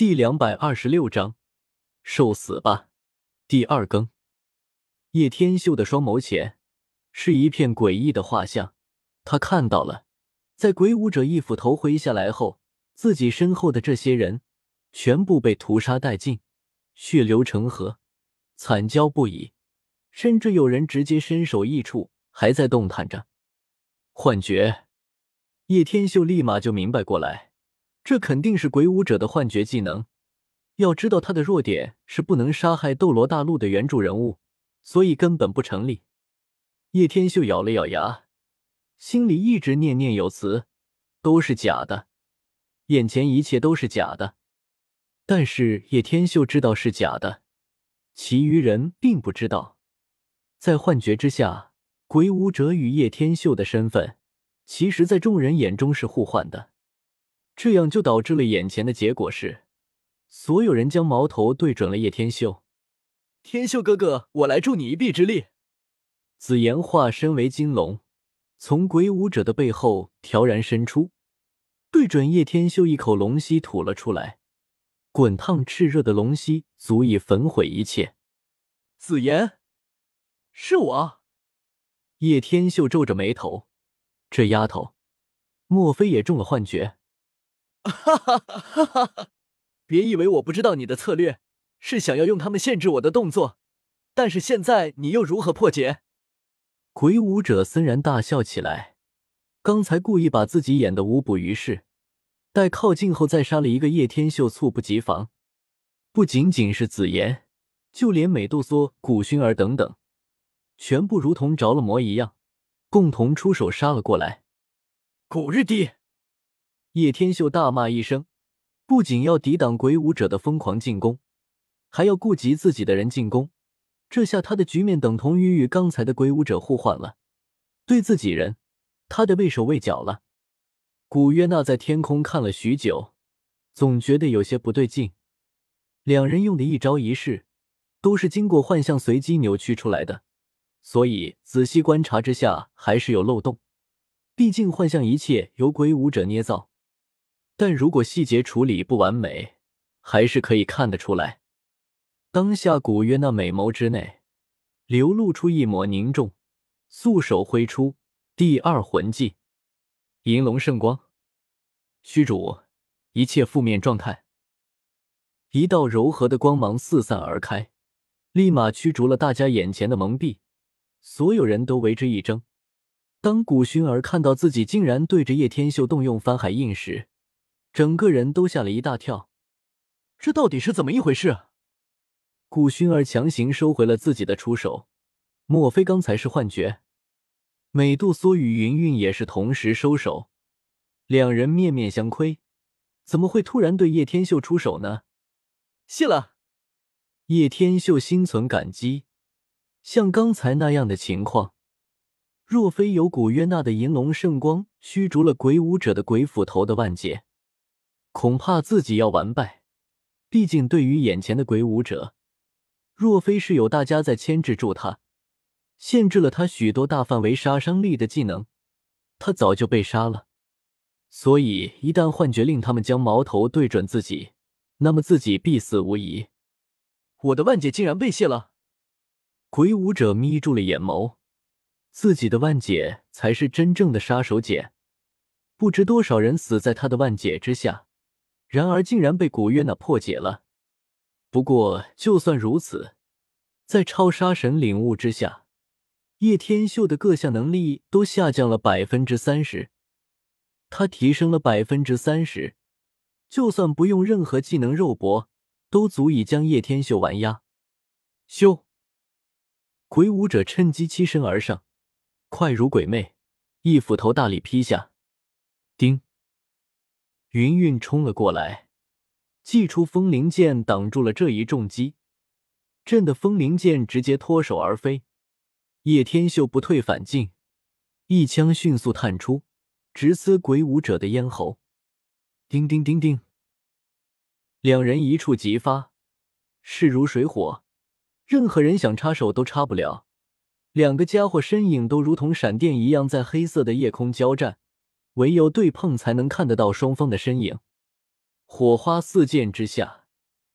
第两百二十六章，受死吧！第二更。叶天秀的双眸前是一片诡异的画像，他看到了，在鬼舞者一斧头挥下来后，自己身后的这些人全部被屠杀殆尽，血流成河，惨叫不已，甚至有人直接身首异处，还在动弹着。幻觉，叶天秀立马就明白过来，这肯定是鬼舞者的幻觉技能。要知道他的弱点是不能杀害斗罗大陆的原著人物，所以根本不成立。叶天秀咬了咬牙，心里一直念念有词：都是假的，眼前一切都是假的。但是叶天秀知道是假的，其余人并不知道。在幻觉之下，鬼舞者与叶天秀的身份，其实，在众人眼中是互换的。这样就导致了眼前的结果是。所有人将矛头对准了叶天秀。天秀哥哥，我来助你一臂之力。紫妍化身为金龙，从鬼舞者的背后悄然伸出，对准叶天秀一口龙息吐了出来。滚烫炽热的龙息足以焚毁一切。紫妍，是我。叶天秀皱着眉头，这丫头，莫非也中了幻觉？哈哈哈哈哈！别以为我不知道你的策略是想要用他们限制我的动作，但是现在你又如何破解？鬼舞者森然大笑起来，刚才故意把自己演的无补于事，待靠近后再杀了一个叶天秀，猝不及防。不仅仅是紫妍，就连美杜莎、古薰儿等等，全部如同着了魔一样，共同出手杀了过来。古日帝，叶天秀大骂一声。不仅要抵挡鬼舞者的疯狂进攻，还要顾及自己的人进攻。这下他的局面等同于与刚才的鬼舞者互换了。对自己人，他的畏手畏脚了。古约娜在天空看了许久，总觉得有些不对劲。两人用的一招一式，都是经过幻象随机扭曲出来的，所以仔细观察之下还是有漏洞。毕竟幻象一切由鬼舞者捏造。但如果细节处理不完美，还是可以看得出来。当下古约那美眸之内流露出一抹凝重，素手挥出第二魂技——银龙圣光。虚主，一切负面状态。一道柔和的光芒四散而开，立马驱逐了大家眼前的蒙蔽。所有人都为之一怔。当古薰儿看到自己竟然对着叶天秀动用翻海印时，整个人都吓了一大跳，这到底是怎么一回事？古薰儿强行收回了自己的出手，莫非刚才是幻觉？美杜莎与云云也是同时收手，两人面面相窥，怎么会突然对叶天秀出手呢？谢了。叶天秀心存感激，像刚才那样的情况，若非有古约娜的银龙圣光驱逐了鬼舞者的鬼斧头的万劫。恐怕自己要完败，毕竟对于眼前的鬼舞者，若非是有大家在牵制住他，限制了他许多大范围杀伤力的技能，他早就被杀了。所以一旦幻觉令他们将矛头对准自己，那么自己必死无疑。我的万解竟然被卸了！鬼舞者眯住了眼眸，自己的万解才是真正的杀手锏，不知多少人死在他的万解之下。然而，竟然被古月娜破解了。不过，就算如此，在超杀神领悟之下，叶天秀的各项能力都下降了百分之三十。他提升了百分之三十，就算不用任何技能肉搏，都足以将叶天秀完压。咻！鬼舞者趁机欺身而上，快如鬼魅，一斧头大力劈下。云云冲了过来，祭出风灵剑挡住了这一重击，震得风灵剑直接脱手而飞。叶天秀不退反进，一枪迅速探出，直刺鬼舞者的咽喉。叮叮叮叮，两人一触即发，势如水火，任何人想插手都插不了。两个家伙身影都如同闪电一样在黑色的夜空交战。唯有对碰才能看得到双方的身影。火花四溅之下，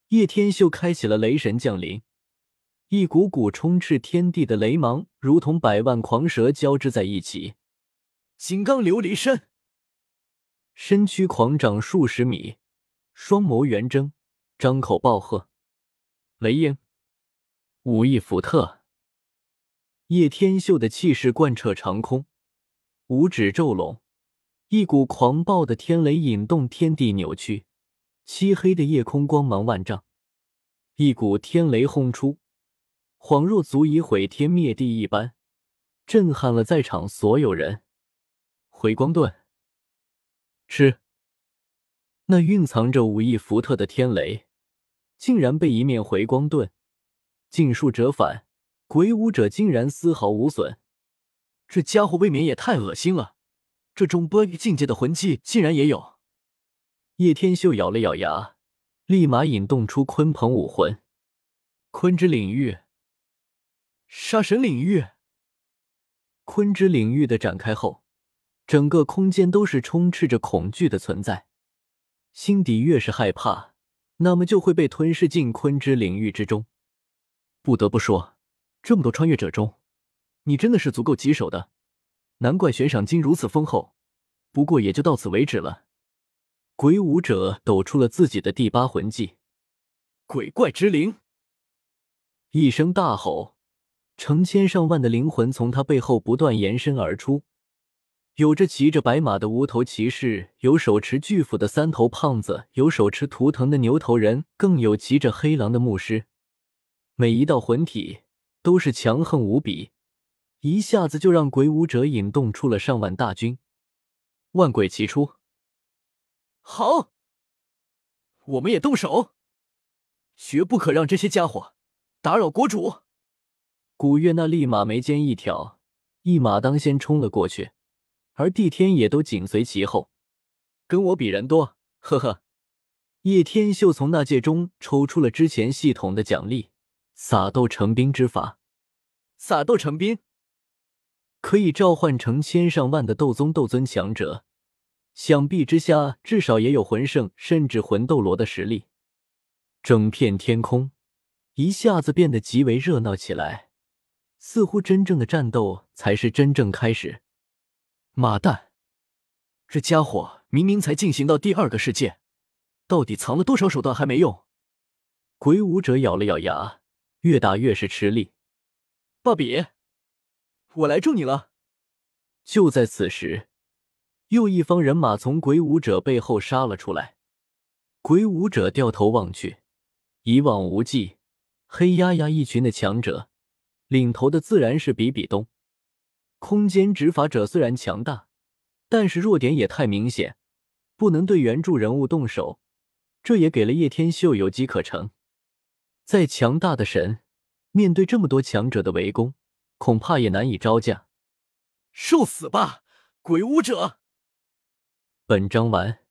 叶天秀开启了雷神降临，一股股充斥天地的雷芒，如同百万狂蛇交织在一起。金刚琉璃身，身躯狂长数十米，双眸圆睁，张口暴喝：“雷鹰，武艺福特！”叶天秀的气势贯彻长空，五指骤拢，一股狂暴的天雷引动天地扭曲，漆黑的夜空光芒万丈，一股天雷轰出，恍若足以毁天灭地一般，震撼了在场所有人。回光盾，吃！那蕴藏着武艺福特的天雷，竟然被一面回光盾尽数折返。鬼武者竟然丝毫无损，这家伙未免也太恶心了！这中波境界的魂技竟然也有。叶天秀咬了咬牙，立马引动出鲲鹏武魂，鲲之领域、杀神领域、鲲之领域的展开后，整个空间都是充斥着恐惧的存在。心底越是害怕，那么就会被吞噬进鲲之领域之中。不得不说。这么多穿越者中，你真的是足够棘手的，难怪悬赏金如此丰厚。不过也就到此为止了。鬼武者抖出了自己的第八魂技——鬼怪之灵，一声大吼，成千上万的灵魂从他背后不断延伸而出。有着骑着白马的无头骑士，有手持巨斧的三头胖子，有手持图腾的牛头人，更有骑着黑狼的牧师。每一道魂体。都是强横无比，一下子就让鬼武者引动出了上万大军，万鬼齐出。好，我们也动手，绝不可让这些家伙打扰国主。古月那立马眉间一挑，一马当先冲了过去，而帝天也都紧随其后。跟我比人多，呵呵。叶天秀从那戒中抽出了之前系统的奖励。撒豆成兵之法，撒豆成兵可以召唤成千上万的斗宗、斗尊强者，想必之下至少也有魂圣甚至魂斗罗的实力。整片天空一下子变得极为热闹起来，似乎真正的战斗才是真正开始。妈蛋，这家伙明明才进行到第二个世界，到底藏了多少手段还没用？鬼武者咬了咬牙。越打越是吃力，爸比，我来助你了。就在此时，又一方人马从鬼武者背后杀了出来。鬼武者掉头望去，一望无际，黑压压一群的强者，领头的自然是比比东。空间执法者虽然强大，但是弱点也太明显，不能对原著人物动手，这也给了叶天秀有机可乘。再强大的神，面对这么多强者的围攻，恐怕也难以招架。受死吧，鬼武者！本章完。